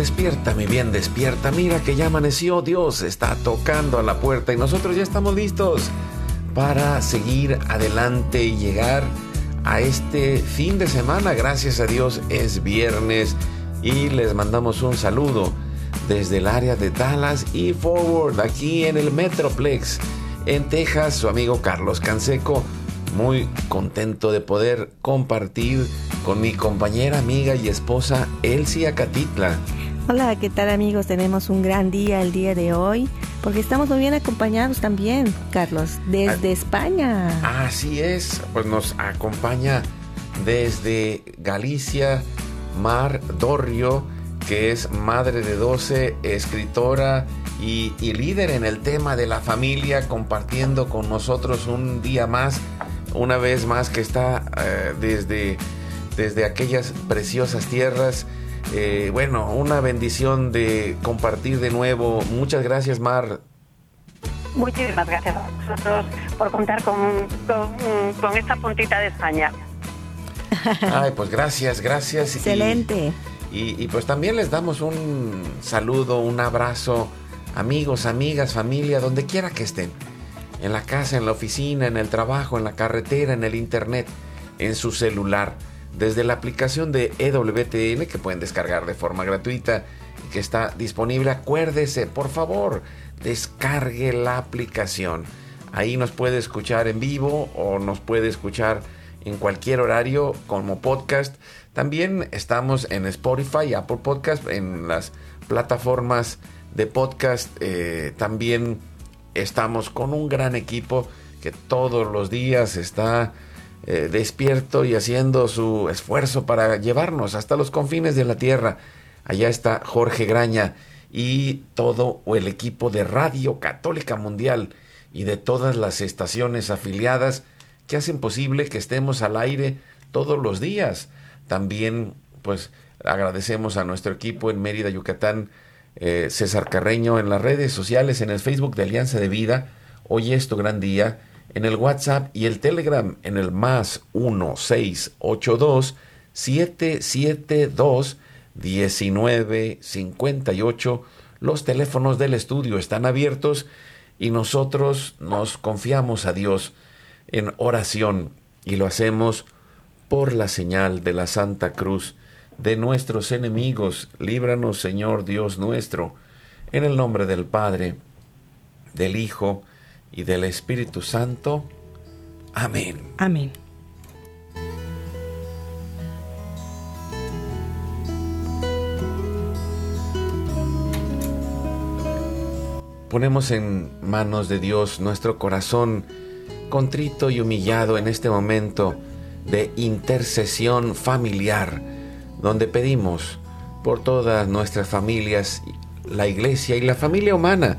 Despierta, mi bien, despierta. Mira que ya amaneció. Dios está tocando a la puerta y nosotros ya estamos listos para seguir adelante y llegar a este fin de semana. Gracias a Dios es viernes y les mandamos un saludo desde el área de Dallas y Forward, aquí en el Metroplex, en Texas. Su amigo Carlos Canseco, muy contento de poder compartir con mi compañera, amiga y esposa Elsie Acatitla. Hola, ¿qué tal amigos? Tenemos un gran día el día de hoy, porque estamos muy bien acompañados también, Carlos, desde España. Así es, pues nos acompaña desde Galicia Mar Dorrio, que es madre de 12, escritora y, y líder en el tema de la familia, compartiendo con nosotros un día más, una vez más que está eh, desde, desde aquellas preciosas tierras. Eh, bueno, una bendición de compartir de nuevo. Muchas gracias, Mar. Muchísimas gracias a vosotros por contar con, con, con esta puntita de España. Ay, pues gracias, gracias. Y- Excelente. Y, y pues también les damos un saludo, un abrazo, amigos, amigas, familia, donde quiera que estén. En la casa, en la oficina, en el trabajo, en la carretera, en el internet, en su celular. Desde la aplicación de EWTN que pueden descargar de forma gratuita y que está disponible. Acuérdese, por favor, descargue la aplicación. Ahí nos puede escuchar en vivo o nos puede escuchar en cualquier horario como podcast. También estamos en Spotify, Apple Podcast, en las plataformas de podcast. eh, también estamos con un gran equipo que todos los días está eh, despierto y haciendo su esfuerzo para llevarnos hasta los confines de la tierra. Allá está Jorge Graña y todo el equipo de Radio Católica Mundial y de todas las estaciones afiliadas que hacen posible que estemos al aire todos los días. También, pues, agradecemos a nuestro equipo en Mérida, Yucatán, eh, César Carreño en las redes sociales, en el Facebook de Alianza de Vida. Hoy es tu gran día. En el WhatsApp y el Telegram en el más 1682 772 1958. Los teléfonos del estudio están abiertos y nosotros nos confiamos a Dios en oración y lo hacemos por la señal de la Santa Cruz de nuestros enemigos. Líbranos, Señor Dios nuestro, en el nombre del Padre, del Hijo y del Espíritu Santo. Amén. Amén. Ponemos en manos de Dios nuestro corazón contrito y humillado en este momento de intercesión familiar, donde pedimos por todas nuestras familias, la iglesia y la familia humana,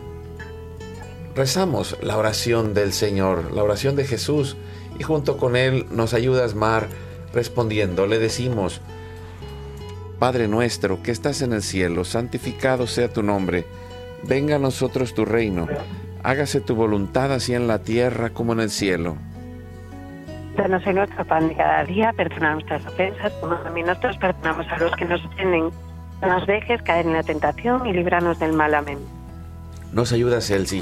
rezamos la oración del Señor, la oración de Jesús, y junto con él nos ayudas, Mar, respondiendo. Le decimos, Padre nuestro que estás en el cielo, santificado sea tu nombre, venga a nosotros tu reino, hágase tu voluntad así en la tierra como en el cielo. Danos en nuestro pan de cada día, perdona nuestras ofensas, como también nosotros perdonamos a los que nos ofenden. No nos dejes caer en la tentación y líbranos del mal. Amén. Nos ayuda, Celsi,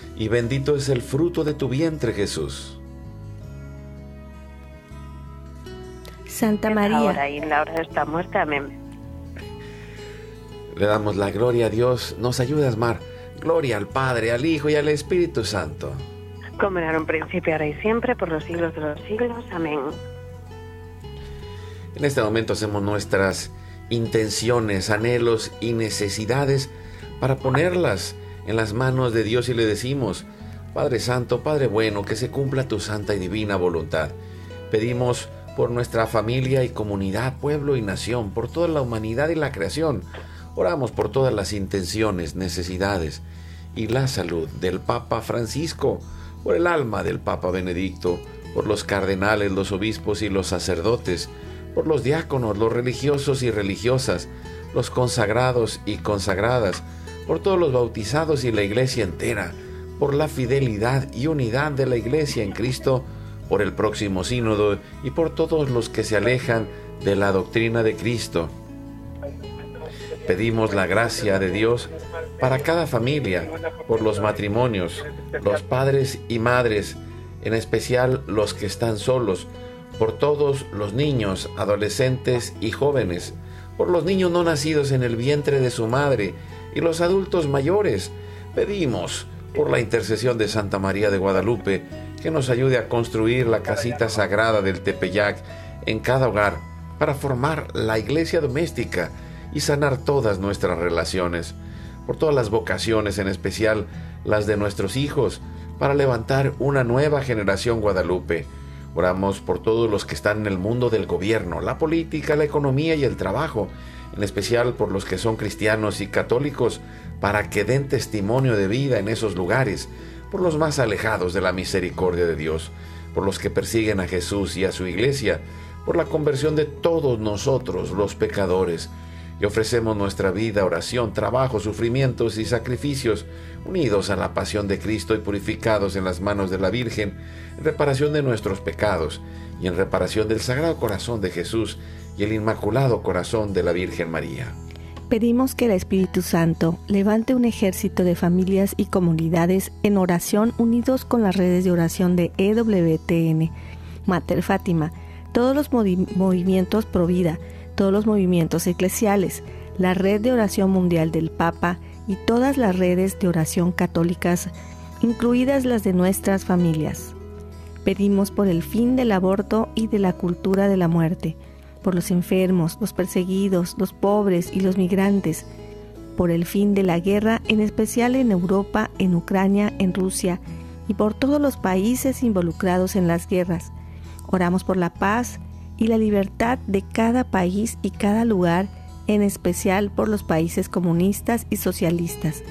y bendito es el fruto de tu vientre Jesús. Santa María. Ahora y en la hora de esta muerte. Amén. Le damos la gloria a Dios. Nos ayudas, Mar. Gloria al Padre, al Hijo y al Espíritu Santo. Como era un principio, ahora y siempre, por los siglos de los siglos. Amén. En este momento hacemos nuestras intenciones, anhelos y necesidades para ponerlas en las manos de Dios y le decimos, Padre Santo, Padre bueno, que se cumpla tu santa y divina voluntad. Pedimos por nuestra familia y comunidad, pueblo y nación, por toda la humanidad y la creación. Oramos por todas las intenciones, necesidades y la salud del Papa Francisco, por el alma del Papa Benedicto, por los cardenales, los obispos y los sacerdotes, por los diáconos, los religiosos y religiosas, los consagrados y consagradas, por todos los bautizados y la iglesia entera, por la fidelidad y unidad de la iglesia en Cristo, por el próximo sínodo y por todos los que se alejan de la doctrina de Cristo. Pedimos la gracia de Dios para cada familia, por los matrimonios, los padres y madres, en especial los que están solos, por todos los niños, adolescentes y jóvenes, por los niños no nacidos en el vientre de su madre y los adultos mayores. Pedimos por la intercesión de Santa María de Guadalupe que nos ayude a construir la casita sagrada del Tepeyac en cada hogar para formar la iglesia doméstica y sanar todas nuestras relaciones, por todas las vocaciones, en especial las de nuestros hijos, para levantar una nueva generación guadalupe. Oramos por todos los que están en el mundo del gobierno, la política, la economía y el trabajo, en especial por los que son cristianos y católicos, para que den testimonio de vida en esos lugares, por los más alejados de la misericordia de Dios, por los que persiguen a Jesús y a su iglesia, por la conversión de todos nosotros los pecadores, y ofrecemos nuestra vida, oración, trabajo, sufrimientos y sacrificios, unidos a la pasión de Cristo y purificados en las manos de la Virgen, en reparación de nuestros pecados y en reparación del Sagrado Corazón de Jesús y el Inmaculado Corazón de la Virgen María pedimos que el Espíritu Santo levante un ejército de familias y comunidades en oración unidos con las redes de oración de EWTN, Mater Fátima, todos los movimientos pro vida, todos los movimientos eclesiales, la red de oración mundial del Papa y todas las redes de oración católicas, incluidas las de nuestras familias. Pedimos por el fin del aborto y de la cultura de la muerte por los enfermos, los perseguidos, los pobres y los migrantes, por el fin de la guerra, en especial en Europa, en Ucrania, en Rusia y por todos los países involucrados en las guerras. Oramos por la paz y la libertad de cada país y cada lugar, en especial por los países comunistas y socialistas.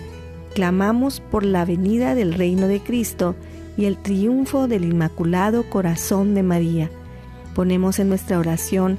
Clamamos por la venida del reino de Cristo y el triunfo del Inmaculado Corazón de María. Ponemos en nuestra oración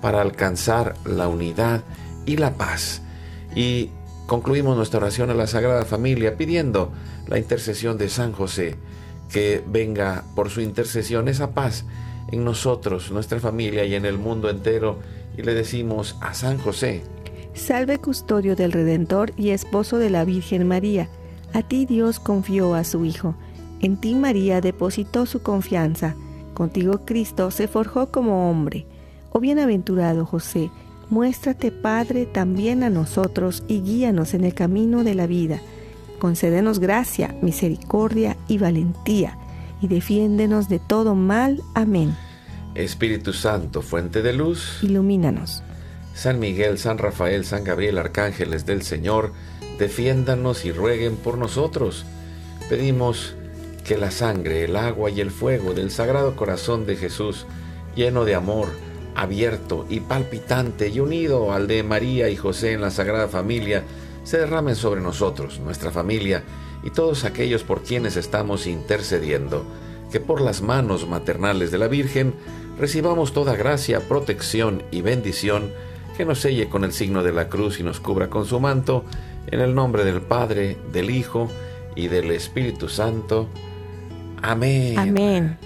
para alcanzar la unidad y la paz. Y concluimos nuestra oración a la Sagrada Familia pidiendo la intercesión de San José que venga por su intercesión esa paz en nosotros, nuestra familia y en el mundo entero. Y le decimos a San José, Salve custodio del Redentor y esposo de la Virgen María, a ti Dios confió a su Hijo, en ti María depositó su confianza, contigo Cristo se forjó como hombre. Oh bienaventurado José, muéstrate Padre también a nosotros y guíanos en el camino de la vida concédenos gracia, misericordia y valentía, y defiéndenos de todo mal. Amén. Espíritu Santo, fuente de luz, ilumínanos. San Miguel, San Rafael, San Gabriel, arcángeles del Señor, defiéndanos y rueguen por nosotros. Pedimos que la sangre, el agua y el fuego del Sagrado Corazón de Jesús, lleno de amor, abierto y palpitante y unido al de María y José en la Sagrada Familia, se derramen sobre nosotros, nuestra familia y todos aquellos por quienes estamos intercediendo, que por las manos maternales de la Virgen recibamos toda gracia, protección y bendición, que nos selle con el signo de la cruz y nos cubra con su manto, en el nombre del Padre, del Hijo y del Espíritu Santo. Amén. Amén.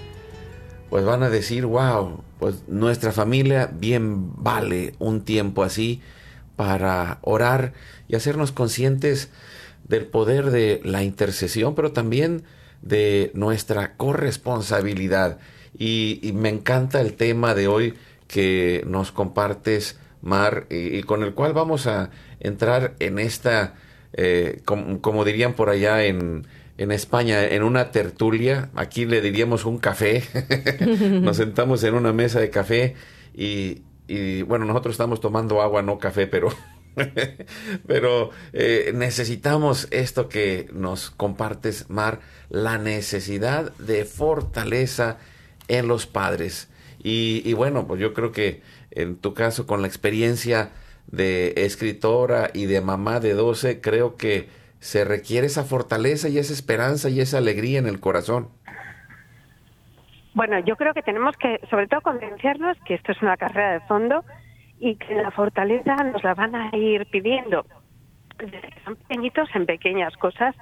Pues van a decir, wow, pues nuestra familia bien vale un tiempo así para orar y hacernos conscientes del poder de la intercesión, pero también de nuestra corresponsabilidad. Y, me encanta el tema de hoy que nos compartes, Mar, y, con el cual vamos a entrar en esta, eh, como, dirían por allá en, en España, en una tertulia, aquí le diríamos un café, nos sentamos en una mesa de café y, y bueno, nosotros estamos tomando agua, no café, pero, pero eh, necesitamos esto que nos compartes, Mar, la necesidad de fortaleza en los padres. Y, y bueno, pues yo creo que en tu caso, con la experiencia de escritora y de mamá de 12, creo que se requiere esa fortaleza y esa esperanza y esa alegría en el corazón. Bueno, yo creo que tenemos que, sobre todo, convencernos que esto es una carrera de fondo y que la fortaleza nos la van a ir pidiendo desde que son pequeñitos en pequeñas cosas,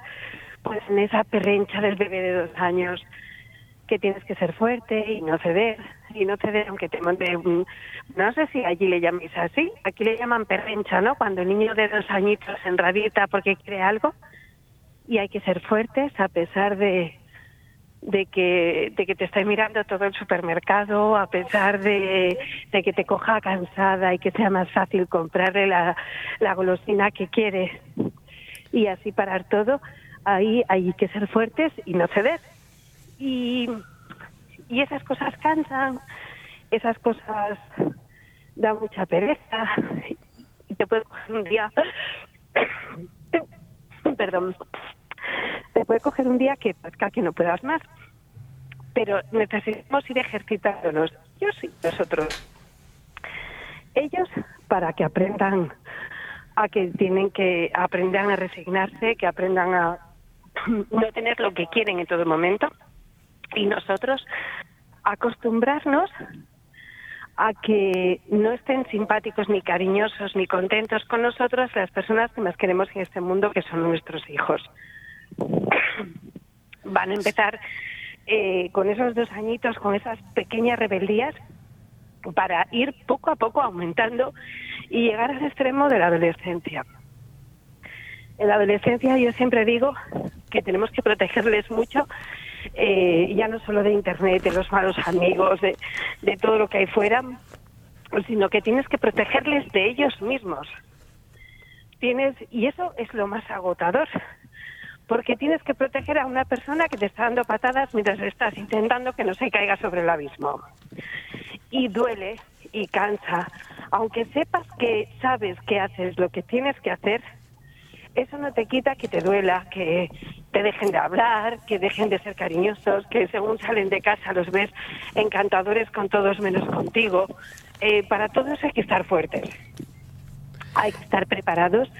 pues en esa perrencha del bebé de dos años que tienes que ser fuerte y no ceder, y no ceder aunque te monte un... No sé si allí le llaméis así, aquí le llaman perrencha, ¿no? Cuando el niño de dos añitos se enrabita porque quiere algo y hay que ser fuertes a pesar de, de que, de que te esté mirando todo el supermercado, a pesar de, de, que te coja cansada y que sea más fácil comprarle la, la golosina que quieres y así parar todo, ahí hay que ser fuertes y no ceder. Y, y esas cosas cansan, esas cosas dan mucha pereza y te puede coger un día, perdón, te puede coger un día que que no puedas más. Pero necesitamos ir ejercitándonos, yo sí, nosotros. Ellos para que aprendan a que tienen que aprendan a resignarse, que aprendan a no tener lo que quieren en todo momento y nosotros acostumbrarnos a que no estén simpáticos ni cariñosos ni contentos con nosotros las personas que más queremos en este mundo, que son nuestros hijos. Van a empezar eh, con esos dos añitos, con esas pequeñas rebeldías, para ir poco a poco aumentando y llegar al extremo de la adolescencia. En la adolescencia yo siempre digo que tenemos que protegerles mucho, eh, ya no solo de Internet, de los malos amigos, de, de todo lo que hay fuera, sino que tienes que protegerles de ellos mismos. Tienes, y eso es lo más agotador, porque tienes que proteger a una persona que te está dando patadas mientras estás intentando que no se caiga sobre el abismo. Y duele y cansa. Aunque sepas que sabes que haces lo que tienes que hacer, eso no te quita que te duela, que te dejen de hablar, que dejen de ser cariñosos, que según salen de casa los ves encantadores con todos menos contigo. Eh, para todo eso hay que estar fuertes. Hay que estar preparados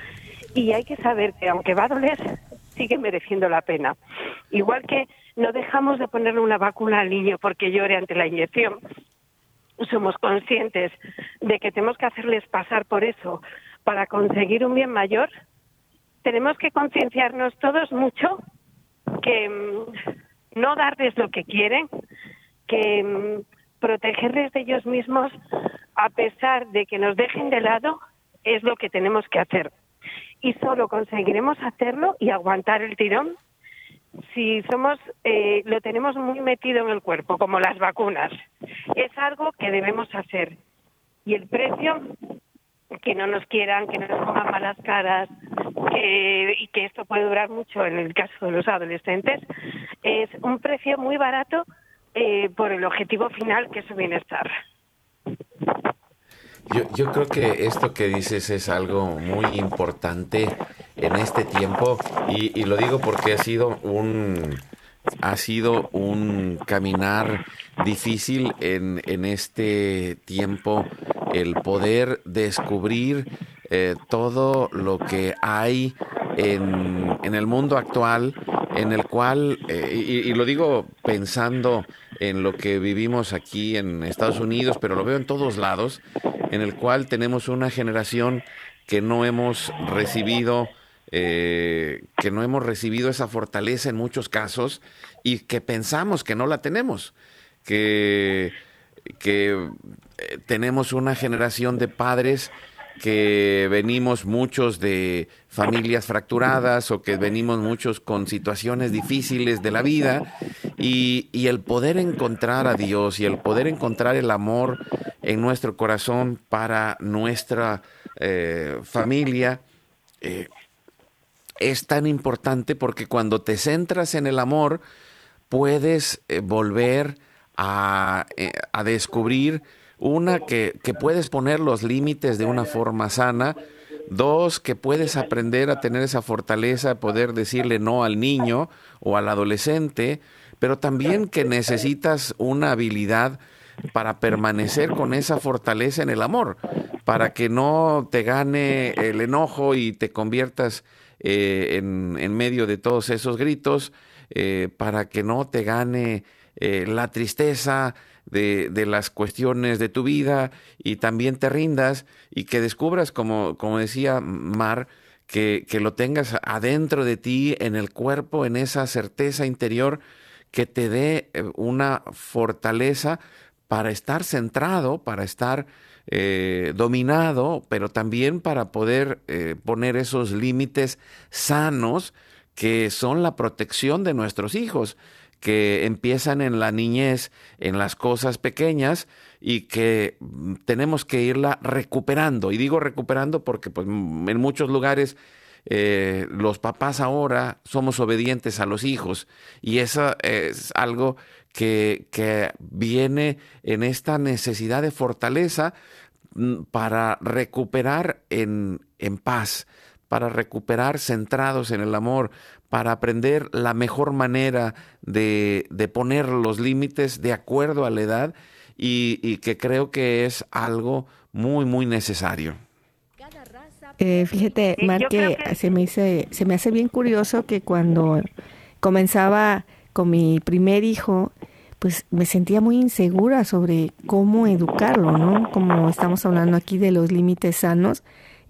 y hay que saber que aunque va a doler, sigue mereciendo la pena. Igual que no dejamos de ponerle una vacuna al niño porque llore ante la inyección, somos conscientes de que tenemos que hacerles pasar por eso para conseguir un bien mayor, tenemos que concienciarnos todos mucho que mm, no darles lo que quieren, que mm, protegerles de ellos mismos a pesar de que nos dejen de lado es lo que tenemos que hacer. Y solo conseguiremos hacerlo y aguantar el tirón si somos eh, lo tenemos muy metido en el cuerpo, como las vacunas. Es algo que debemos hacer. Y el precio que no nos quieran, que no nos pongan malas caras y que esto puede durar mucho en el caso de los adolescentes, es un precio muy barato eh, por el objetivo final que es su bienestar. Yo, yo creo que esto que dices es algo muy importante en este tiempo y, y lo digo porque ha sido un ha sido un caminar difícil en, en este tiempo el poder descubrir eh, todo lo que hay en, en, el mundo actual, en el cual, eh, y, lo digo pensando en lo que vivimos aquí en Estados Unidos, pero lo veo en todos lados, en el cual tenemos una generación que no hemos recibido eh, que no hemos recibido esa fortaleza en muchos casos y que pensamos que no la tenemos, que, que eh, tenemos una generación de padres que venimos muchos de familias fracturadas o que venimos muchos con situaciones difíciles de la vida y, el poder encontrar a Dios y el poder encontrar el amor en nuestro corazón para nuestra eh, familia eh, es tan importante porque cuando te centras en el amor, puedes eh, volver a, a, descubrir, una, que, que puedes poner los límites de una forma sana, Dos, que puedes aprender a tener esa fortaleza, poder decirle no al niño o al adolescente, pero también que necesitas una habilidad para permanecer con esa fortaleza en el amor, para que no te gane el enojo y te conviertas eh, en, en, medio de todos esos gritos, eh, para que no te gane eh, la tristeza de, de, las cuestiones de tu vida y también te rindas y que descubras, como, como decía Mar, que, que lo tengas adentro de ti, en el cuerpo, en esa certeza interior que te dé una fortaleza para estar centrado, para estar eh, dominado, pero también para poder eh, poner esos límites sanos que son la protección de nuestros hijos, que empiezan en la niñez, en las cosas pequeñas y que mm, tenemos que irla recuperando. Y digo recuperando porque pues, en muchos lugares eh, los papás ahora somos obedientes a los hijos y eso es algo que, que viene en esta necesidad de fortaleza mm, para recuperar en, en paz, para recuperar centrados en el amor, para aprender la mejor manera de, de poner los límites de acuerdo a la edad y, y, que creo que es algo muy, muy necesario. Eh, fíjate, Mar, que, que se, me hice, se me hace bien curioso que cuando comenzaba con mi primer hijo, pues me sentía muy insegura sobre cómo educarlo, ¿no? Como estamos hablando aquí de los límites sanos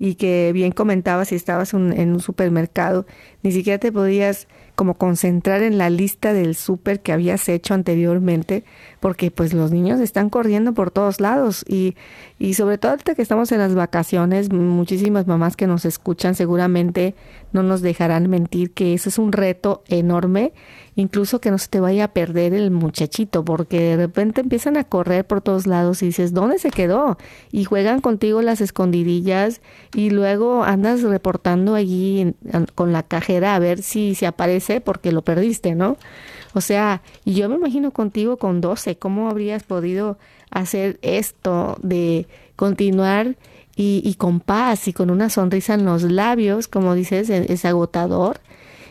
y que bien comentabas si estabas en un supermercado, ni siquiera te podías como concentrar en la lista del súper que habías hecho anteriormente, porque pues los niños están corriendo por todos lados y, y sobre todo ahorita que estamos en las vacaciones, muchísimas mamás que nos escuchan seguramente no nos dejarán mentir que eso es un reto enorme incluso que no se te vaya a perder el muchachito, porque de repente empiezan a correr por todos lados y dices, ¿dónde se quedó? Y juegan contigo las escondidillas y luego andas reportando allí con la cajera a ver si se aparece porque lo perdiste, ¿no? O sea, yo me imagino contigo con 12, ¿cómo habrías podido hacer esto de continuar y, y con paz y con una sonrisa en los labios, como dices, es agotador?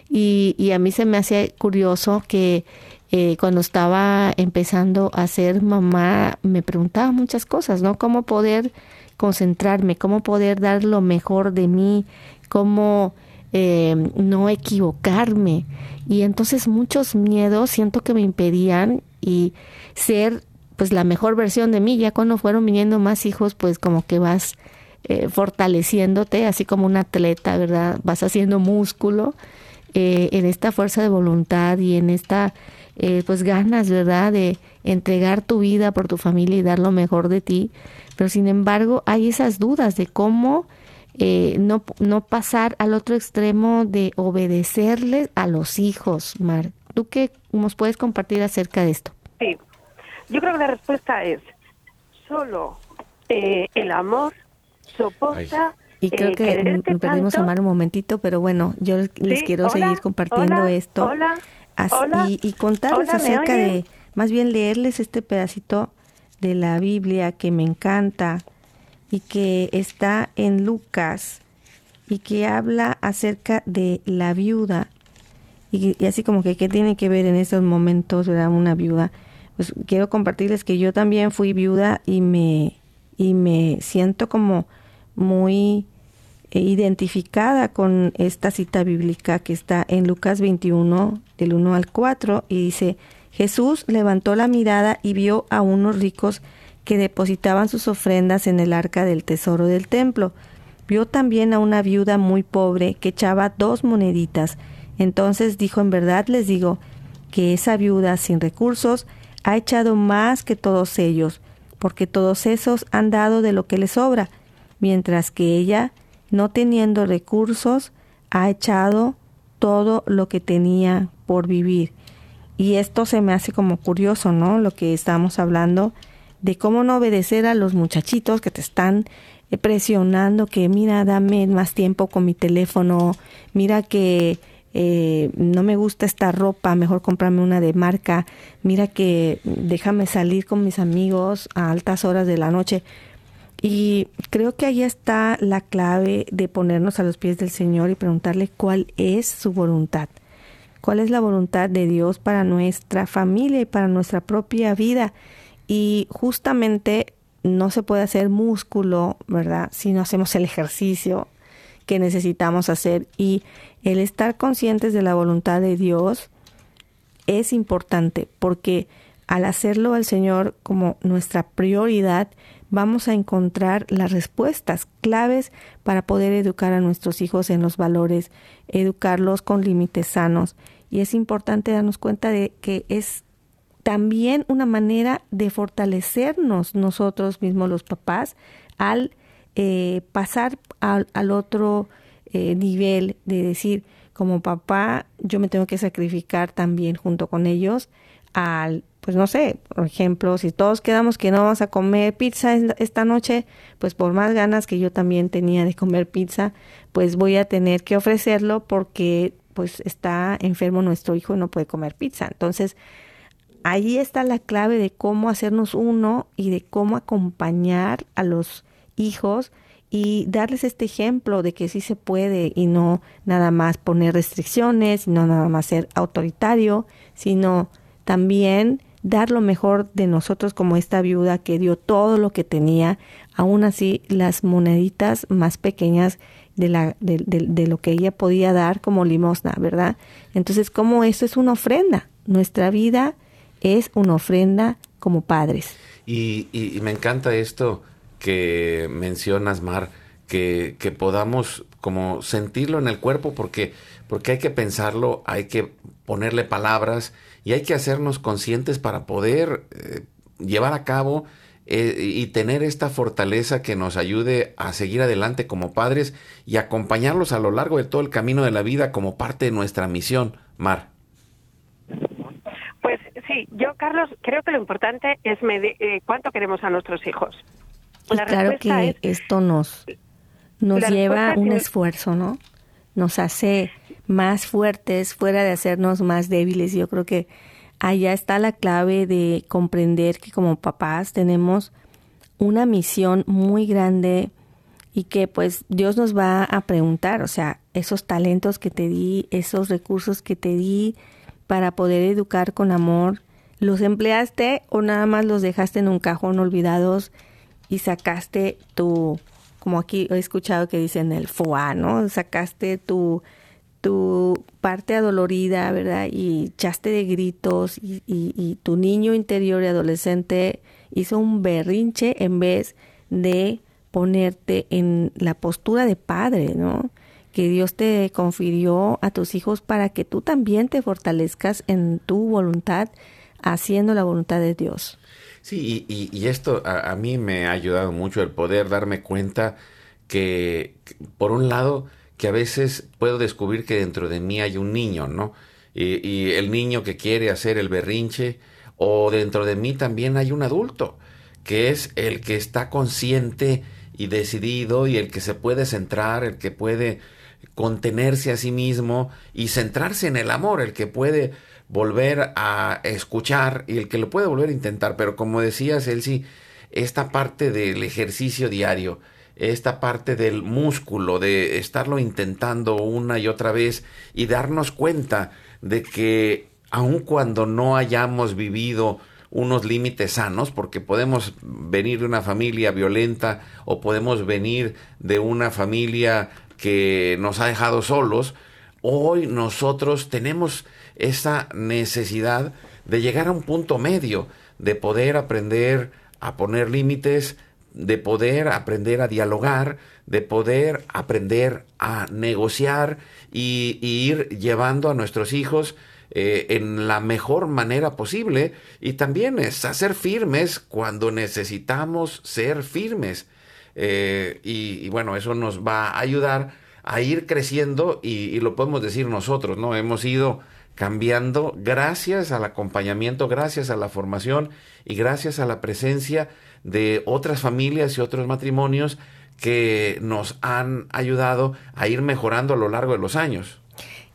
Y, y a mí se me hacía curioso que eh, cuando estaba empezando a ser mamá, me preguntaba muchas cosas, ¿no? Cómo poder concentrarme, cómo poder dar lo mejor de mí, cómo eh, no equivocarme. Y entonces muchos miedos siento que me impedían y ser pues la mejor versión de mí. Ya cuando fueron viniendo más hijos, pues como que vas eh, fortaleciéndote, así como un atleta, ¿verdad? Vas haciendo músculo eh, en esta fuerza de voluntad y en esta eh, pues ganas, ¿verdad?, de entregar tu vida por tu familia y dar lo mejor de ti. Pero sin embargo hay esas dudas de cómo eh, no, no pasar al otro extremo de obedecerles a los hijos, Mar. ¿Tú qué nos puedes compartir acerca de esto? Sí, yo creo que la respuesta es solo el amor soporta y creo que perdimos a Mar un momentito, pero bueno, yo les quiero seguir compartiendo esto. hola, y, y, contarles acerca de, más bien leerles este pedacito de la Biblia que me encanta y que está en Lucas y que habla acerca de la viuda y, así como que qué tiene que ver en estos momentos ¿verdad? una viuda pues quiero compartirles que yo también fui viuda y me y me siento como muy eh, identificada con esta cita bíblica que está en Lucas 21, del 1 al 4, y dice, Jesús levantó la mirada y vio a unos ricos que depositaban sus ofrendas en el arca del tesoro del templo. Vio también a una viuda muy pobre que echaba dos moneditas. Entonces dijo, en verdad les digo, que esa viuda sin recursos ha echado más que todos ellos, porque todos esos han dado de lo que les sobra, mientras que ella, no teniendo recursos, ha echado todo lo que tenía por vivir. Y esto se me hace como curioso, ¿no? Lo que estamos hablando de cómo no obedecer a los muchachitos que te están eh, presionando que mira, dame más tiempo con mi teléfono, mira que eh, no me gusta esta ropa, mejor comprarme una de marca, mira que déjame salir con mis amigos a altas horas de la noche. Y creo que ahí está la clave de ponernos a los pies del Señor y preguntarle cuál es su voluntad. ¿Cuál es la voluntad de Dios para nuestra familia y para nuestra propia vida? Y justamente no se puede hacer músculo, ¿verdad? Si no hacemos el ejercicio que necesitamos hacer. Y el estar conscientes de la voluntad de Dios es importante porque al hacerlo al Señor como nuestra prioridad, vamos a encontrar las respuestas claves para poder educar a nuestros hijos en los valores, educarlos con límites sanos. Y es importante darnos cuenta de que es también una manera de fortalecernos nosotros mismos los papás al eh, pasar al, otro eh, nivel de decir, como papá, yo me tengo que sacrificar también junto con ellos al pues no sé, por ejemplo, si todos quedamos que no vamos a comer pizza esta noche, pues por más ganas que yo también tenía de comer pizza, pues voy a tener que ofrecerlo porque pues está enfermo nuestro hijo y no puede comer pizza. Entonces, ahí está la clave de cómo hacernos uno y de cómo acompañar a los hijos y darles este ejemplo de que sí se puede y no nada más poner restricciones, no nada más ser autoritario, sino también dar lo mejor de nosotros como esta viuda que dio todo lo que tenía, aún así las moneditas más pequeñas de, la, de, de, lo que ella podía dar como limosna, ¿verdad? Entonces, como eso es una ofrenda, nuestra vida es una ofrenda como padres. Y, y, me encanta esto que mencionas, Mar, que, que, podamos como sentirlo en el cuerpo porque, porque hay que pensarlo, hay que ponerle palabras y hay que hacernos conscientes para poder eh, llevar a cabo eh, y tener esta fortaleza que nos ayude a seguir adelante como padres y acompañarlos a lo largo de todo el camino de la vida como parte de nuestra misión, Mar. Pues sí, yo, Carlos, creo que lo importante es medir, eh, cuánto queremos a nuestros hijos. claro que esto nos, nos lleva un esfuerzo, ¿no? Nos hace más fuertes fuera de hacernos más débiles. Yo creo que allá está la clave de comprender que como papás tenemos una misión muy grande y que pues Dios nos va a preguntar, o sea, esos talentos que te di, esos recursos que te di para poder educar con amor, ¿los empleaste o nada más los dejaste en un cajón olvidados y sacaste tu, como aquí he escuchado que dicen el foie, ¿no? Sacaste tu tu parte adolorida, ¿verdad? Y echaste de gritos y, y, tu niño interior y adolescente hizo un berrinche en vez de ponerte en la postura de padre, ¿no? Que Dios te confirió a tus hijos para que tú también te fortalezcas en tu voluntad, haciendo la voluntad de Dios. Sí, y, y esto a, a, mí me ha ayudado mucho el poder darme cuenta que, por un lado, que a veces puedo descubrir que dentro de mí hay un niño, ¿no? Y, el niño que quiere hacer el berrinche, o dentro de mí también hay un adulto, que es el que está consciente y decidido y el que se puede centrar, el que puede contenerse a sí mismo y centrarse en el amor, el que puede volver a escuchar y el que lo puede volver a intentar. Pero como decías, Elsie, esta parte del ejercicio diario, esta parte del músculo, de estarlo intentando una y otra vez y darnos cuenta de que aun cuando no hayamos vivido unos límites sanos, porque podemos venir de una familia violenta o podemos venir de una familia que nos ha dejado solos, hoy nosotros tenemos esa necesidad de llegar a un punto medio, de poder aprender a poner límites, de poder aprender a dialogar, de poder aprender a negociar y, ir llevando a nuestros hijos eh, en la mejor manera posible y también es hacer firmes cuando necesitamos ser firmes. Eh, y, bueno, eso nos va a ayudar a ir creciendo y, y, lo podemos decir nosotros, ¿no? Hemos ido cambiando gracias al acompañamiento, gracias a la formación y gracias a la presencia de otras familias y otros matrimonios que nos han ayudado a ir mejorando a lo largo de los años.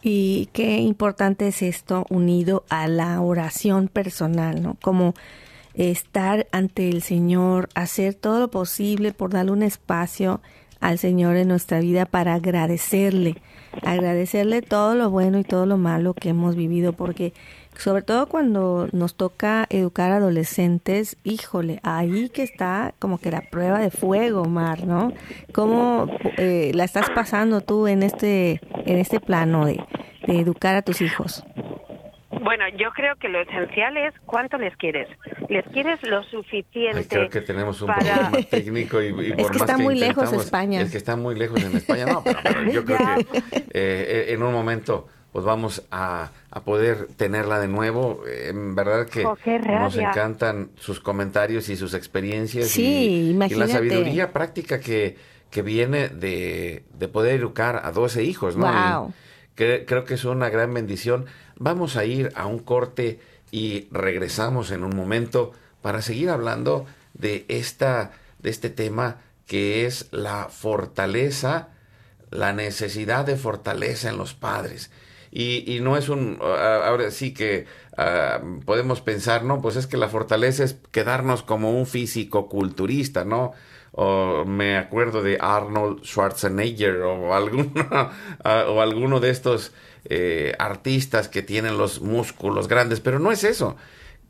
Y qué importante es esto unido a la oración personal, ¿no? Como estar ante el Señor, hacer todo lo posible por darle un espacio al Señor en nuestra vida para agradecerle, agradecerle todo lo bueno y todo lo malo que hemos vivido, porque sobre todo cuando nos toca educar adolescentes, híjole, ahí que está como que la prueba de fuego, Mar, ¿no? ¿Cómo eh, la estás pasando tú en este, en este plano de, educar a tus hijos? Bueno, yo creo que lo esencial es cuánto les quieres. Les quieres lo suficiente. creo que tenemos un problema técnico y, por es que está muy lejos España. Es que está muy lejos en España. No, pero, yo creo que eh, en un momento pues vamos a, poder tenerla de nuevo. En verdad que oh, nos encantan sus comentarios y sus experiencias y, la sabiduría práctica que, que viene de, poder educar a 12 hijos, ¿no? creo que es una gran bendición. Vamos a ir a un corte y regresamos en un momento para seguir hablando de esta de este tema que es la fortaleza, la necesidad de fortaleza en los padres. Y, no es un, ahora sí que ah, podemos pensar, ¿no? Pues es que la fortaleza es quedarnos como un físico culturista, ¿no? O me acuerdo de Arnold Schwarzenegger o alguno, ah, o alguno de estos eh, artistas que tienen los músculos grandes, pero no es eso.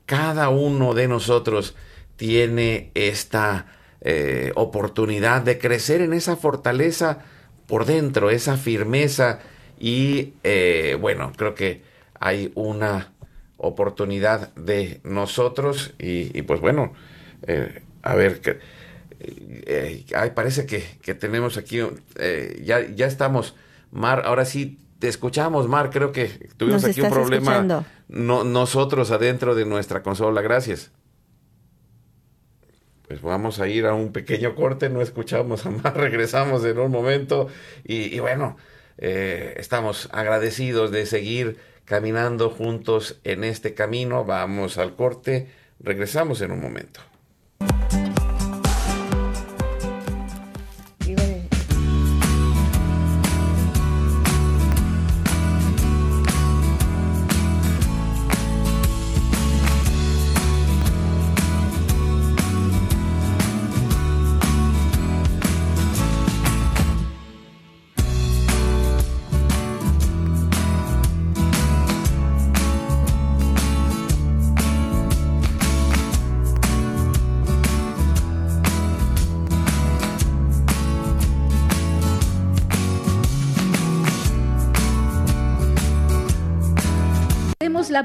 Cada uno de nosotros tiene esta eh, oportunidad de crecer en esa fortaleza por dentro, esa firmeza y eh, bueno, creo que hay una, oportunidad de nosotros y, pues bueno, a ver, que, eh, parece que, tenemos aquí, eh, ya, ya estamos, Mar, ahora sí te escuchamos, Mar, creo que tuvimos aquí un problema. no, nosotros adentro de nuestra consola, gracias. Pues vamos a ir a un pequeño corte, no escuchamos a Mar, regresamos en un momento. Y, bueno, estamos agradecidos de seguir caminando juntos en este camino. Vamos al corte, regresamos en un momento.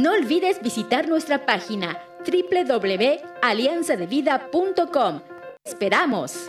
No olvides visitar nuestra página www.alianzadevida.com. ¡Esperamos!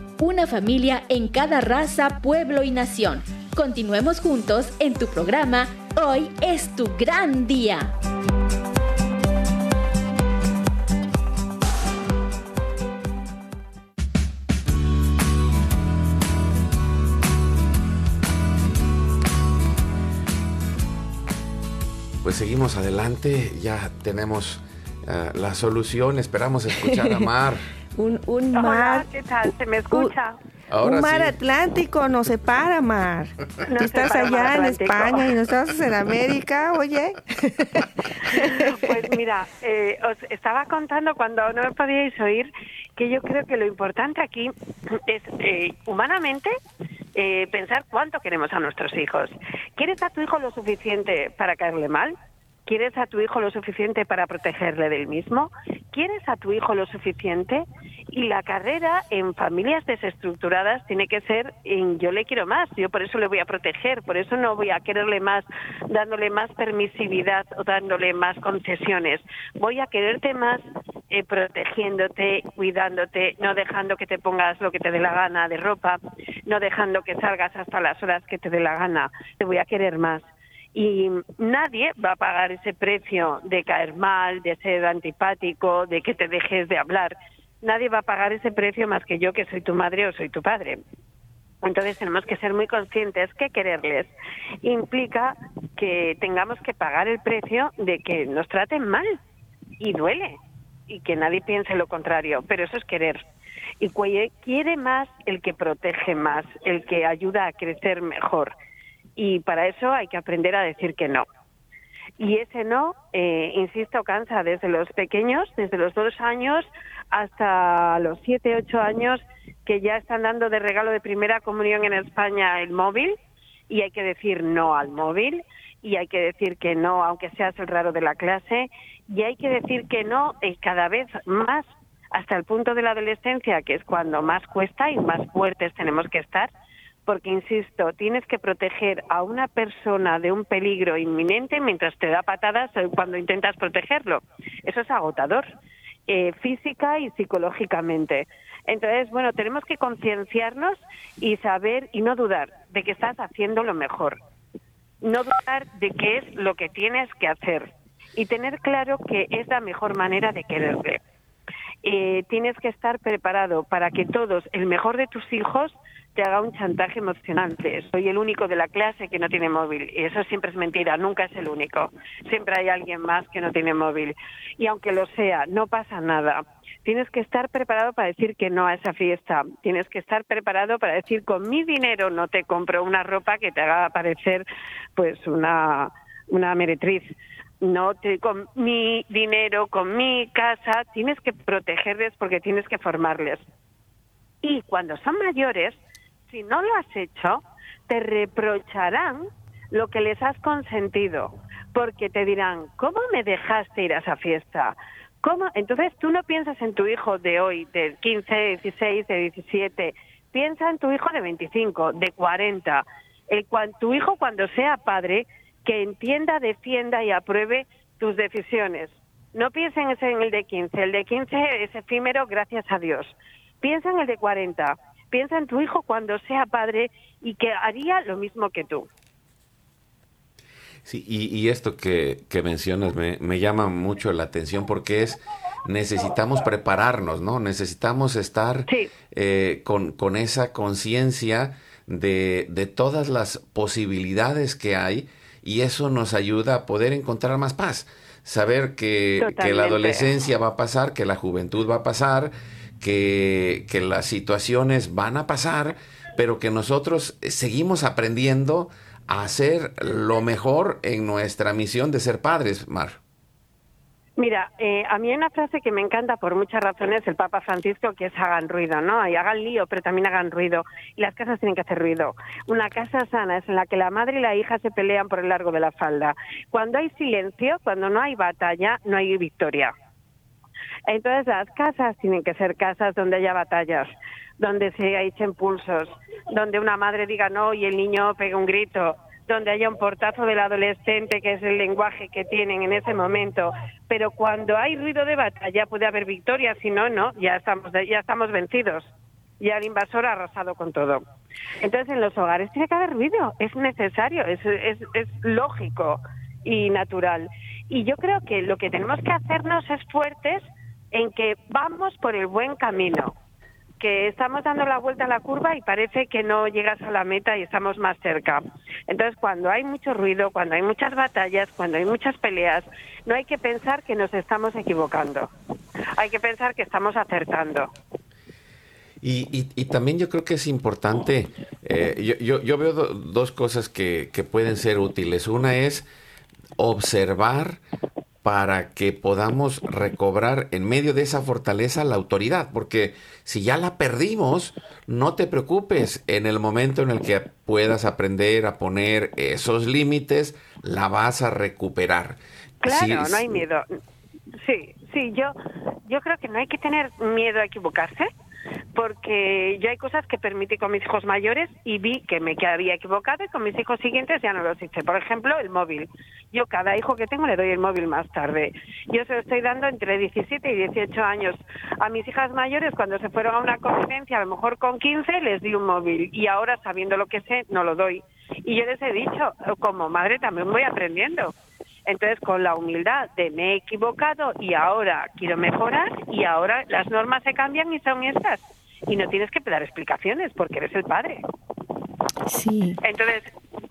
una familia en cada raza, pueblo y nación. Continuemos juntos en tu programa Hoy es tu gran día. Pues seguimos adelante, ya tenemos uh, la solución, esperamos escuchar a Mar. un, un mar. ¿qué tal? ¿Se me escucha? Un, un mar Atlántico nos separa, Mar. Tú estás allá en España y nosotros en América, oye. Pues mira, eh, os estaba contando cuando no me podíais oír que yo creo que lo importante aquí es eh, humanamente eh, pensar cuánto queremos a nuestros hijos. ¿Quieres a tu hijo lo suficiente para caerle mal? ¿Quieres a tu hijo lo suficiente para protegerle del mismo? ¿Quieres a tu hijo lo suficiente? Y la carrera en familias desestructuradas tiene que ser en yo le quiero más, yo por eso le voy a proteger, por eso no voy a quererle más dándole más permisividad o dándole más concesiones. Voy a quererte más eh, protegiéndote, cuidándote, no dejando que te pongas lo que te dé la gana de ropa, no dejando que salgas hasta las horas que te dé la gana. Te voy a querer más Y nadie va a pagar ese precio de caer mal, de ser antipático, de que te dejes de hablar. Nadie va a pagar ese precio más que yo, que soy tu madre o soy tu padre. Entonces tenemos que ser muy conscientes que quererles implica que tengamos que pagar el precio de que nos traten mal y duele y que nadie piense lo contrario, pero eso es querer. Y quiere más el que protege más, el que ayuda a crecer mejor. Y para eso hay que aprender a decir que no. Y ese no, eh, insisto, cansa desde los pequeños, desde los dos años hasta los siete, ocho años, que ya están dando de regalo de primera comunión en España el móvil, y hay que decir no al móvil, y hay que decir que no, aunque seas el raro de la clase, y hay que decir que no eh, cada vez más hasta el punto de la adolescencia, que es cuando más cuesta y más fuertes tenemos que estar, porque, insisto, tienes que proteger a una persona de un peligro inminente mientras te da patadas cuando intentas protegerlo. Eso es agotador, eh, física y psicológicamente. Entonces, bueno, tenemos que concienciarnos y saber y no dudar de que estás haciendo lo mejor. No dudar de qué es lo que tienes que hacer y tener claro que es la mejor manera de quererle. Eh, tienes que estar preparado para que todos, el mejor de tus hijos, te haga un chantaje emocionante. Soy el único de la clase que no tiene móvil. Y eso siempre es mentira, nunca es el único. Siempre hay alguien más que no tiene móvil. Y aunque lo sea, no pasa nada. Tienes que estar preparado para decir que no a esa fiesta. Tienes que estar preparado para decir con mi dinero no te compro una ropa que te haga parecer pues una, una meretriz no te, con mi dinero, con mi casa, tienes que protegerles porque tienes que formarles. Y cuando son mayores, si no lo has hecho, te reprocharán lo que les has consentido, porque te dirán, ¿cómo me dejaste ir a esa fiesta? ¿Cómo? Entonces tú no piensas en tu hijo de hoy, de 15, de 16, de 17, piensa en tu hijo de 25, de 40. El, tu hijo cuando sea padre que entienda, defienda y apruebe tus decisiones. No piensen en el de 15. El de 15 es efímero, gracias a Dios. Piensa en el de 40. Piensa en tu hijo cuando sea padre y que haría lo mismo que tú. Sí, y, esto que, mencionas me, llama mucho la atención porque es, necesitamos prepararnos, ¿no? Necesitamos estar eh, con, con, esa conciencia de, de todas las posibilidades que hay y eso nos ayuda a poder encontrar más paz. Saber que, la adolescencia va a pasar, que la juventud va a pasar, que, que las situaciones van a pasar, pero que nosotros seguimos aprendiendo a hacer lo mejor en nuestra misión de ser padres, Mar. Mira, eh, a mí hay una frase que me encanta por muchas razones el Papa Francisco, que es hagan ruido, ¿no? Y hagan lío, pero también hagan ruido. Y las casas tienen que hacer ruido. Una casa sana es en la que la madre y la hija se pelean por el largo de la falda. Cuando hay silencio, cuando no hay batalla, no hay victoria. Entonces las casas tienen que ser casas donde haya batallas, donde se echen pulsos, donde una madre diga no y el niño pegue un grito, donde haya un portazo del adolescente, que es el lenguaje que tienen en ese momento. Pero cuando hay ruido de batalla puede haber victoria, si no, no, ya estamos, ya estamos vencidos. Ya el invasor ha arrasado con todo. Entonces, en los hogares tiene que haber ruido, es necesario, es, es, es lógico y natural. Y yo creo que lo que tenemos que hacernos es fuertes en que vamos por el buen camino que estamos dando la vuelta a la curva y parece que no llegas a la meta y estamos más cerca. Entonces, cuando hay mucho ruido, cuando hay muchas batallas, cuando hay muchas peleas, no hay que pensar que nos estamos equivocando. Hay que pensar que estamos acertando. Y, también yo creo que es importante, eh, yo, veo dos cosas que pueden ser útiles. Una es observar para que podamos recobrar en medio de esa fortaleza la autoridad, porque si ya la perdimos, no te preocupes, en el momento en el que puedas aprender a poner esos límites, la vas a recuperar. Claro, no hay miedo. Sí, sí, yo, yo creo que no hay que tener miedo a equivocarse porque yo hay cosas que permití con mis hijos mayores y vi que me había equivocado y con mis hijos siguientes ya no los hice. Por ejemplo, el móvil. Yo cada hijo que tengo le doy el móvil más tarde. Yo se lo estoy dando entre 17 y 18 años. A mis hijas mayores, cuando se fueron a una convivencia, a lo mejor con 15, les di un móvil y ahora, sabiendo lo que sé, no lo doy. Y yo les he dicho, como madre también voy aprendiendo. Entonces, con la humildad de me he equivocado y ahora quiero mejorar y ahora las normas se cambian y son estas. Y no tienes que dar explicaciones porque eres el padre. Sí. Entonces,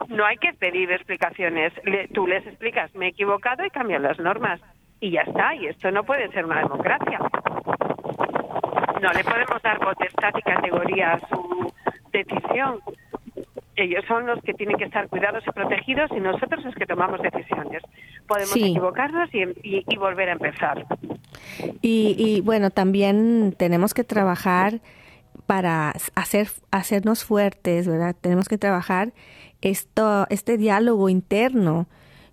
no hay que pedir explicaciones. tú les explicas, me he equivocado y cambian las normas. Y ya está. Y esto no puede ser una democracia. No le podemos dar potestad y categoría a su decisión. Ellos son los que tienen que estar cuidados y protegidos y nosotros los que tomamos decisiones. Podemos equivocarnos y, volver a empezar. Y, y bueno, también tenemos que trabajar para hacer, hacernos fuertes, ¿verdad? Tenemos que trabajar esto, este diálogo interno.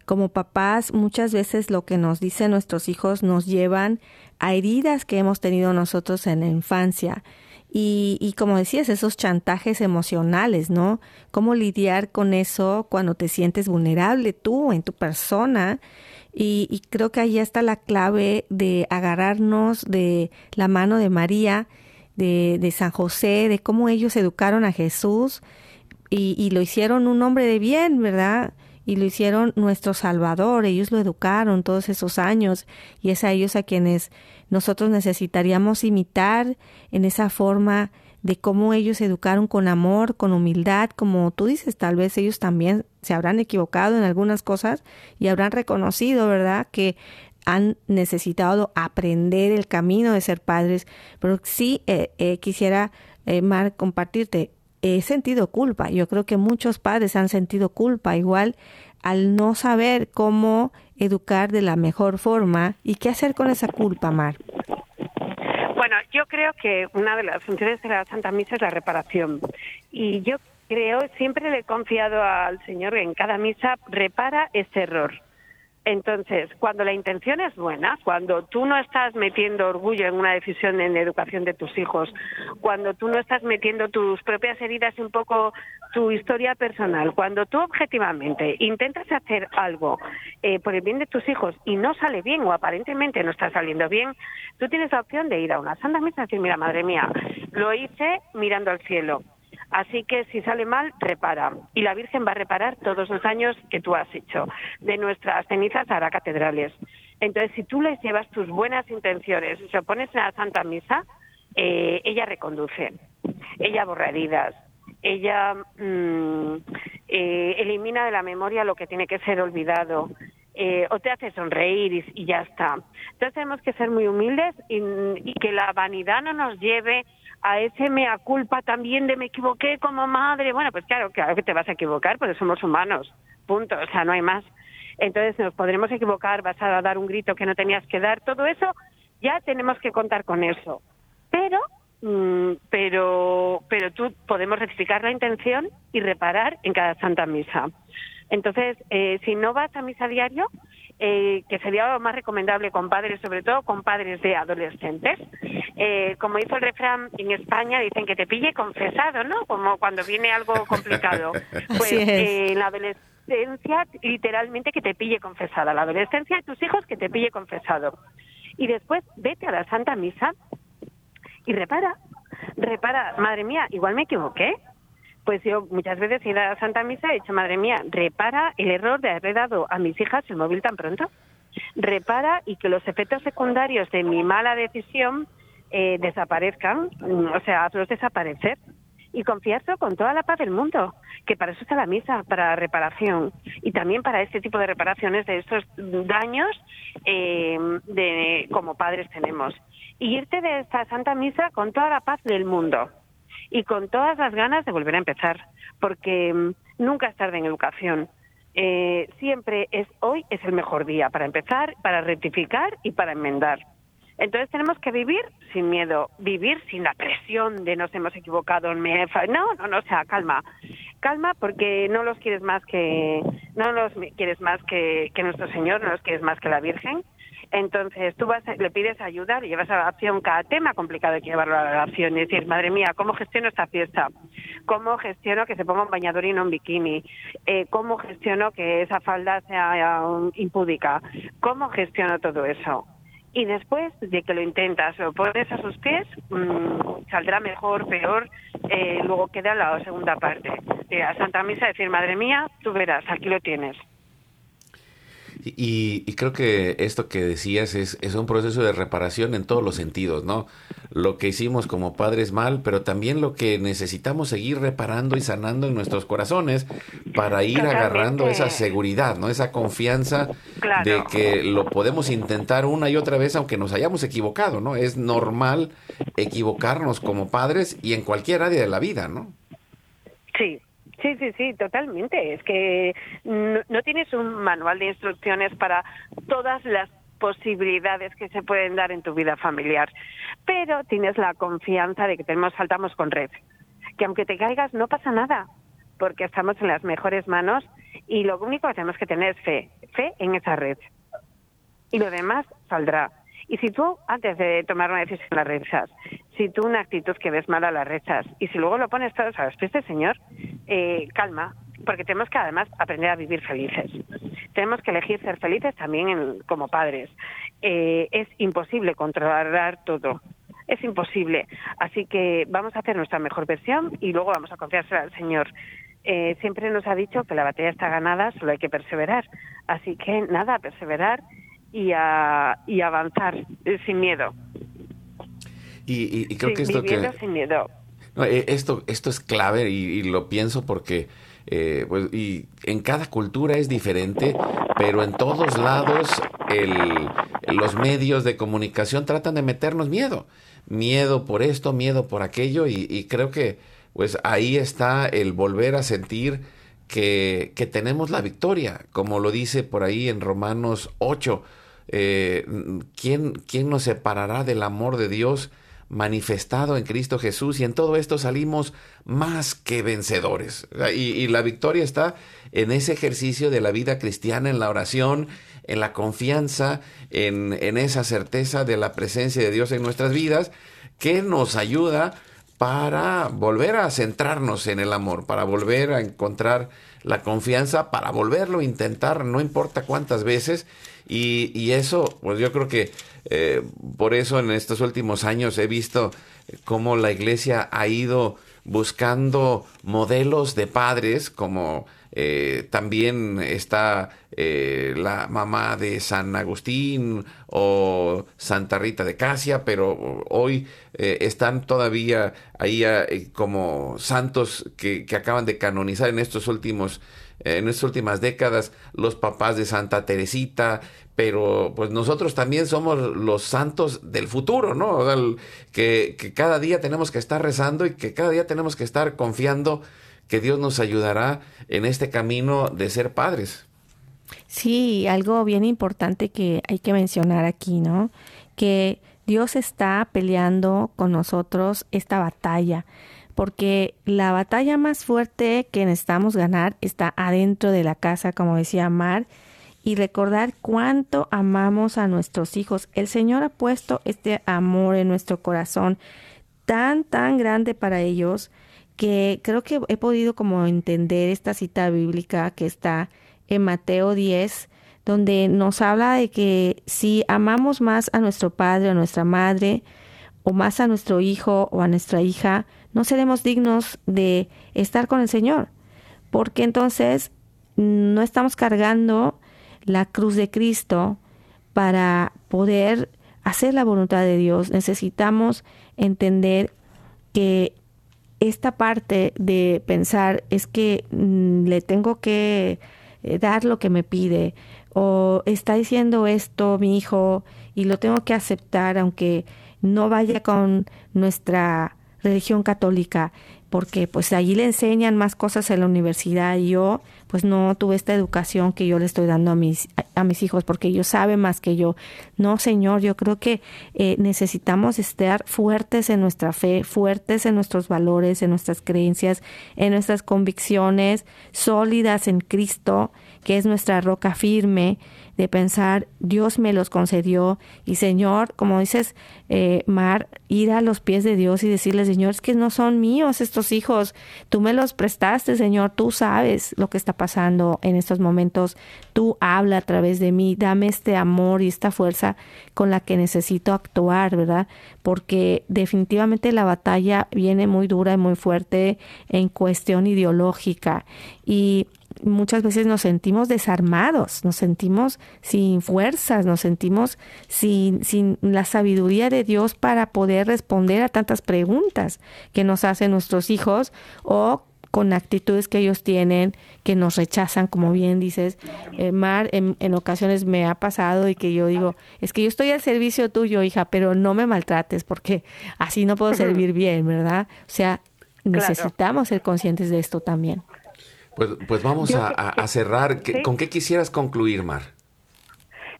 Como papás, muchas veces lo que nos dicen nuestros hijos nos llevan a heridas que hemos tenido nosotros en la infancia. Y, y, como decías, esos chantajes emocionales, ¿no? Cómo lidiar con eso cuando te sientes vulnerable tú en tu persona. Y, y creo que ahí está la clave de agarrarnos de la mano de María de, de San José, de cómo ellos educaron a Jesús y, y lo hicieron un hombre de bien, ¿verdad? y lo hicieron nuestro Salvador, ellos lo educaron todos esos años y es a ellos a quienes nosotros necesitaríamos imitar en esa forma de cómo ellos educaron con amor, con humildad, como tú dices, tal vez ellos también se habrán equivocado en algunas cosas y habrán reconocido, ¿verdad?, que han necesitado aprender el camino de ser padres, pero sí eh, eh, quisiera, eh, Mar, compartirte, he sentido culpa, yo creo que muchos padres han sentido culpa. Igual al no saber cómo educar de la mejor forma y qué hacer con esa culpa, Mar. Bueno, yo creo que una de las funciones de la Santa Misa es la reparación. Y yo creo, siempre le he confiado al Señor en cada misa repara ese error. Entonces, cuando la intención es buena, cuando tú no estás metiendo orgullo en una decisión en educación de tus hijos, cuando tú no estás metiendo tus propias heridas un poco tu historia personal, cuando tú objetivamente intentas hacer algo eh, por el bien de tus hijos y no sale bien o aparentemente no está saliendo bien, tú tienes la opción de ir a una santa misa y decir, mira, madre mía, lo hice mirando al cielo Así que si sale mal, repara. Y la Virgen va a reparar todos los años que tú has hecho. De nuestras cenizas hará catedrales. Entonces, si tú les llevas tus buenas intenciones y se opones a la Santa Misa, eh, ella reconduce, ella borra ella mm, eh, elimina de la memoria lo que tiene que ser olvidado. Eh, o te hace sonreír y, ya está. Entonces tenemos que ser muy humildes y que la vanidad no nos lleve a ese mea culpa también de me equivoqué como madre. Bueno, pues claro, claro que te vas a equivocar, porque somos humanos, punto, o sea, no hay más. Entonces nos podremos equivocar, vas a dar un grito que no tenías que dar, todo eso ya tenemos que contar con eso. Pero, pero, pero tú podemos rectificar la intención y reparar en cada Santa Misa. Entonces, eh, si no vas a misa diario, eh, que sería lo más recomendable con padres, sobre todo con padres de adolescentes. Eh, como dice el refrán en España, dicen que te pille confesado, ¿no? Como cuando viene algo complicado. Pues eh, en la adolescencia, literalmente que te pille confesada. La adolescencia de tus hijos, que te pille confesado. Y después vete a la Santa Misa y repara. Repara, madre mía, igual me equivoqué pues yo muchas veces he ido a Santa Misa y he dicho, madre mía, repara el error de haber dado a mis hijas el móvil tan pronto. Repara y que los efectos secundarios de mi mala decisión eh, desaparezcan, o sea, hazlos desaparecer. Y confiarlo con toda la paz del mundo, que para eso está la misa, para reparación y también para este tipo de reparaciones de estos daños eh, de como padres tenemos. Y irte de esta Santa Misa con toda la paz del mundo y con todas las ganas de volver a empezar, porque mm, nunca es tarde en educación. Eh, siempre es hoy es el mejor día para empezar, para rectificar y para enmendar. Entonces tenemos que vivir sin miedo, vivir sin la presión de nos hemos equivocado, me no, no, no, o sea, calma, calma porque no los quieres más que no los quieres más que, que nuestro Señor, no los quieres más que la Virgen entonces tú vas, le pides ayuda, le llevas a la acción cada tema complicado hay que llevarlo a la acción y decir, madre mía, ¿cómo gestiono esta fiesta? ¿Cómo gestiono que se ponga un bañador y no un bikini? Eh, ¿Cómo gestiono que esa falda sea um, impúdica? ¿Cómo gestiono todo eso? y después de que lo intentas, lo pones a sus pies, mm, saldrá mejor, peor, eh, luego queda la segunda parte. a Santa Misa decir, madre mía, tú verás, aquí lo tienes. Y, creo que esto que decías es, es, un proceso de reparación en todos los sentidos, ¿no? Lo que hicimos como padres mal, pero también lo que necesitamos seguir reparando y sanando en nuestros corazones para ir agarrando esa seguridad, ¿no? Esa confianza de que lo podemos intentar una y otra vez aunque nos hayamos equivocado, ¿no? Es normal equivocarnos como padres y en cualquier área de la vida, ¿no? Sí, Sí, sí, sí, totalmente. Es que no, tienes un manual de instrucciones para todas las posibilidades que se pueden dar en tu vida familiar, pero tienes la confianza de que tenemos saltamos con red, que aunque te caigas no pasa nada, porque estamos en las mejores manos y lo único que tenemos que tener es fe, fe en esa red. Y lo demás saldrá. Y si tú, antes de tomar una decisión, la rechazas, si tú una actitud que ves mala la rechazas, y si luego lo pones todo a los pies Señor, eh, calma, porque tenemos que además aprender a vivir felices. Tenemos que elegir ser felices también como padres. Eh, es imposible controlar todo. Es imposible. Así que vamos a hacer nuestra mejor versión y luego vamos a confiársela al Señor. Eh, siempre nos ha dicho que la batalla está ganada, solo hay que perseverar. Así que nada, perseverar y, a, y avanzar eh, sin miedo. Y, creo que esto que... sin miedo. Eh, esto, esto es clave y, lo pienso porque eh, pues, y en cada cultura es diferente, pero en todos lados el, los medios de comunicación tratan de meternos miedo. Miedo por esto, miedo por aquello y, y creo que pues ahí está el volver a sentir que, tenemos la victoria, como lo dice por ahí en Romanos 8. Eh, ¿quién, ¿Quién nos separará del amor de Dios manifestado en Cristo Jesús? Y en todo esto salimos más que vencedores. Y, y la victoria está en ese ejercicio de la vida cristiana, en la oración, en la confianza, en, en esa certeza de la presencia de Dios en nuestras vidas, que nos ayuda para volver a centrarnos en el amor, para volver a encontrar la confianza, para volverlo a intentar, no importa cuántas veces. Y, eso, pues yo creo que eh, por eso en estos últimos años he visto cómo la iglesia ha ido buscando modelos de padres como eh, también está eh, la mamá de San Agustín o Santa Rita de Casia, pero hoy eh, están todavía ahí como santos que, acaban de canonizar en estos últimos en estas últimas décadas los papás de Santa Teresita, pero pues nosotros también somos los santos del futuro, ¿no? que cada día tenemos que estar rezando y que cada día tenemos que estar confiando que Dios nos ayudará en este camino de ser padres. Sí, algo bien importante que hay que mencionar aquí, ¿no? Que Dios está peleando con nosotros esta batalla, porque la batalla más fuerte que necesitamos ganar está adentro de la casa, como decía Mar, y recordar cuánto amamos a nuestros hijos. El Señor ha puesto este amor en nuestro corazón tan, tan grande para ellos que creo que he podido como entender esta cita bíblica que está en Mateo 10, donde nos habla de que si amamos más a nuestro padre o a nuestra madre, o más a nuestro hijo o a nuestra hija, no seremos dignos de estar con el Señor, porque entonces no estamos cargando la cruz de Cristo para poder hacer la voluntad de Dios. Necesitamos entender que esta parte de pensar es que mm, le tengo que eh, dar lo que me pide o está diciendo esto mi hijo y lo tengo que aceptar aunque no vaya con nuestra religión católica porque pues allí le enseñan más cosas en la universidad y yo pues no tuve esta educación que yo le estoy dando a mis, a, mis hijos porque ellos saben más que yo. No, Señor, yo creo que eh, necesitamos estar fuertes en nuestra fe, fuertes en nuestros valores, en nuestras creencias, en nuestras convicciones, sólidas en Cristo, que es nuestra roca firme de pensar, Dios me los concedió y Señor, como dices, eh, Mar, ir a los pies de Dios y decirle, Señor, es que no son míos estos hijos, tú me los prestaste, Señor, tú sabes lo que está pasando en estos momentos, tú habla a través de mí, dame este amor y esta fuerza con la que necesito actuar, ¿verdad? Porque definitivamente la batalla viene muy dura y muy fuerte en cuestión ideológica. Y muchas veces nos sentimos desarmados, nos sentimos sin fuerzas, nos sentimos sin, sin la sabiduría de Dios para poder responder a tantas preguntas que nos hacen nuestros hijos o con actitudes que ellos tienen que nos rechazan, como bien dices, eh, Mar, en, en, ocasiones me ha pasado y que yo digo, es que yo estoy al servicio tuyo, hija, pero no me maltrates porque así no puedo servir bien, ¿verdad? O sea, necesitamos ser conscientes de esto también. Pues, pues vamos a, cerrar. ¿Con qué quisieras concluir, Mar?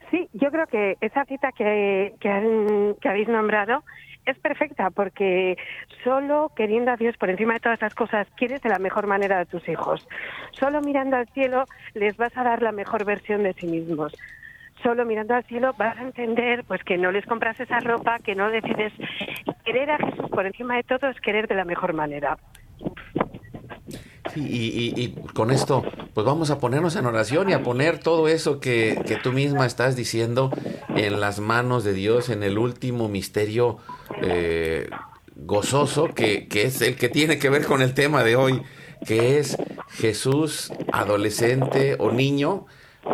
Sí, yo creo que esa cita que, que, habéis nombrado es perfecta porque solo queriendo a Dios por encima de todas las cosas quieres de la mejor manera a tus hijos. Solo mirando al cielo les vas a dar la mejor versión de sí mismos. Solo mirando al cielo vas a entender pues que no les compras esa ropa, que no decides querer a Jesús por encima de todo es querer de la mejor manera y, con esto, pues vamos a ponernos en oración y a poner todo eso que, que, tú misma estás diciendo en las manos de Dios, en el último misterio eh, gozoso, que, que es el que tiene que ver con el tema de hoy, que es Jesús adolescente o niño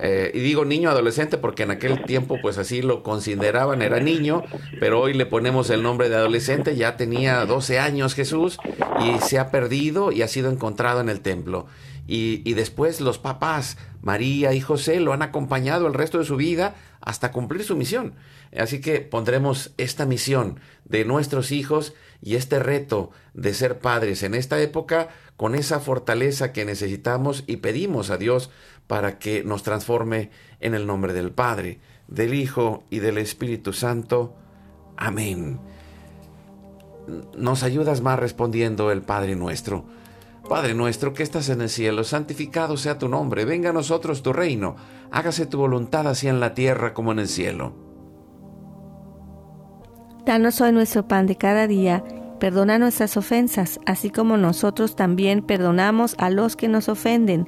eh, y digo niño adolescente porque en aquel tiempo pues así lo consideraban, era niño, pero hoy le ponemos el nombre de adolescente, ya tenía 12 años Jesús y se ha perdido y ha sido encontrado en el templo. Y, y después los papás, María y José, lo han acompañado el resto de su vida hasta cumplir su misión. Así que pondremos esta misión de nuestros hijos y este reto de ser padres en esta época con esa fortaleza que necesitamos y pedimos a Dios para que nos transforme en el nombre del Padre, del Hijo y del Espíritu Santo. Amén. Nos ayudas más respondiendo el Padre nuestro. Padre nuestro que estás en el cielo, santificado sea tu nombre, venga a nosotros tu reino, hágase tu voluntad así en la tierra como en el cielo. Danos hoy nuestro pan de cada día, perdona nuestras ofensas, así como nosotros también perdonamos a los que nos ofenden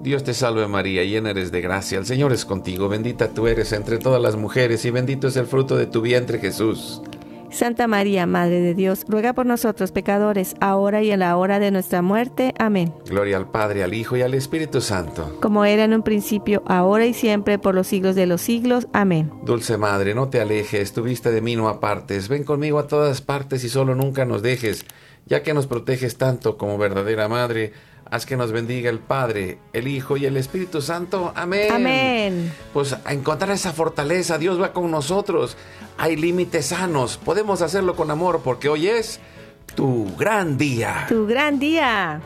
Dios te salve María, llena eres de gracia, el Señor es contigo, bendita tú eres entre todas las mujeres y bendito es el fruto de tu vientre Jesús. Santa María, Madre de Dios, ruega por nosotros pecadores, ahora y en la hora de nuestra muerte. Amén. Gloria al Padre, al Hijo y al Espíritu Santo. Como era en un principio, ahora y siempre, por los siglos de los siglos. Amén. Dulce Madre, no te alejes, tu vista de mí no apartes, ven conmigo a todas partes y solo nunca nos dejes, ya que nos proteges tanto como verdadera Madre. Haz que nos bendiga el Padre, el Hijo y el Espíritu Santo. Amén. Amén. Pues a encontrar esa fortaleza, Dios va con nosotros. Hay límites sanos, podemos hacerlo con amor porque hoy es tu gran día. Tu gran día.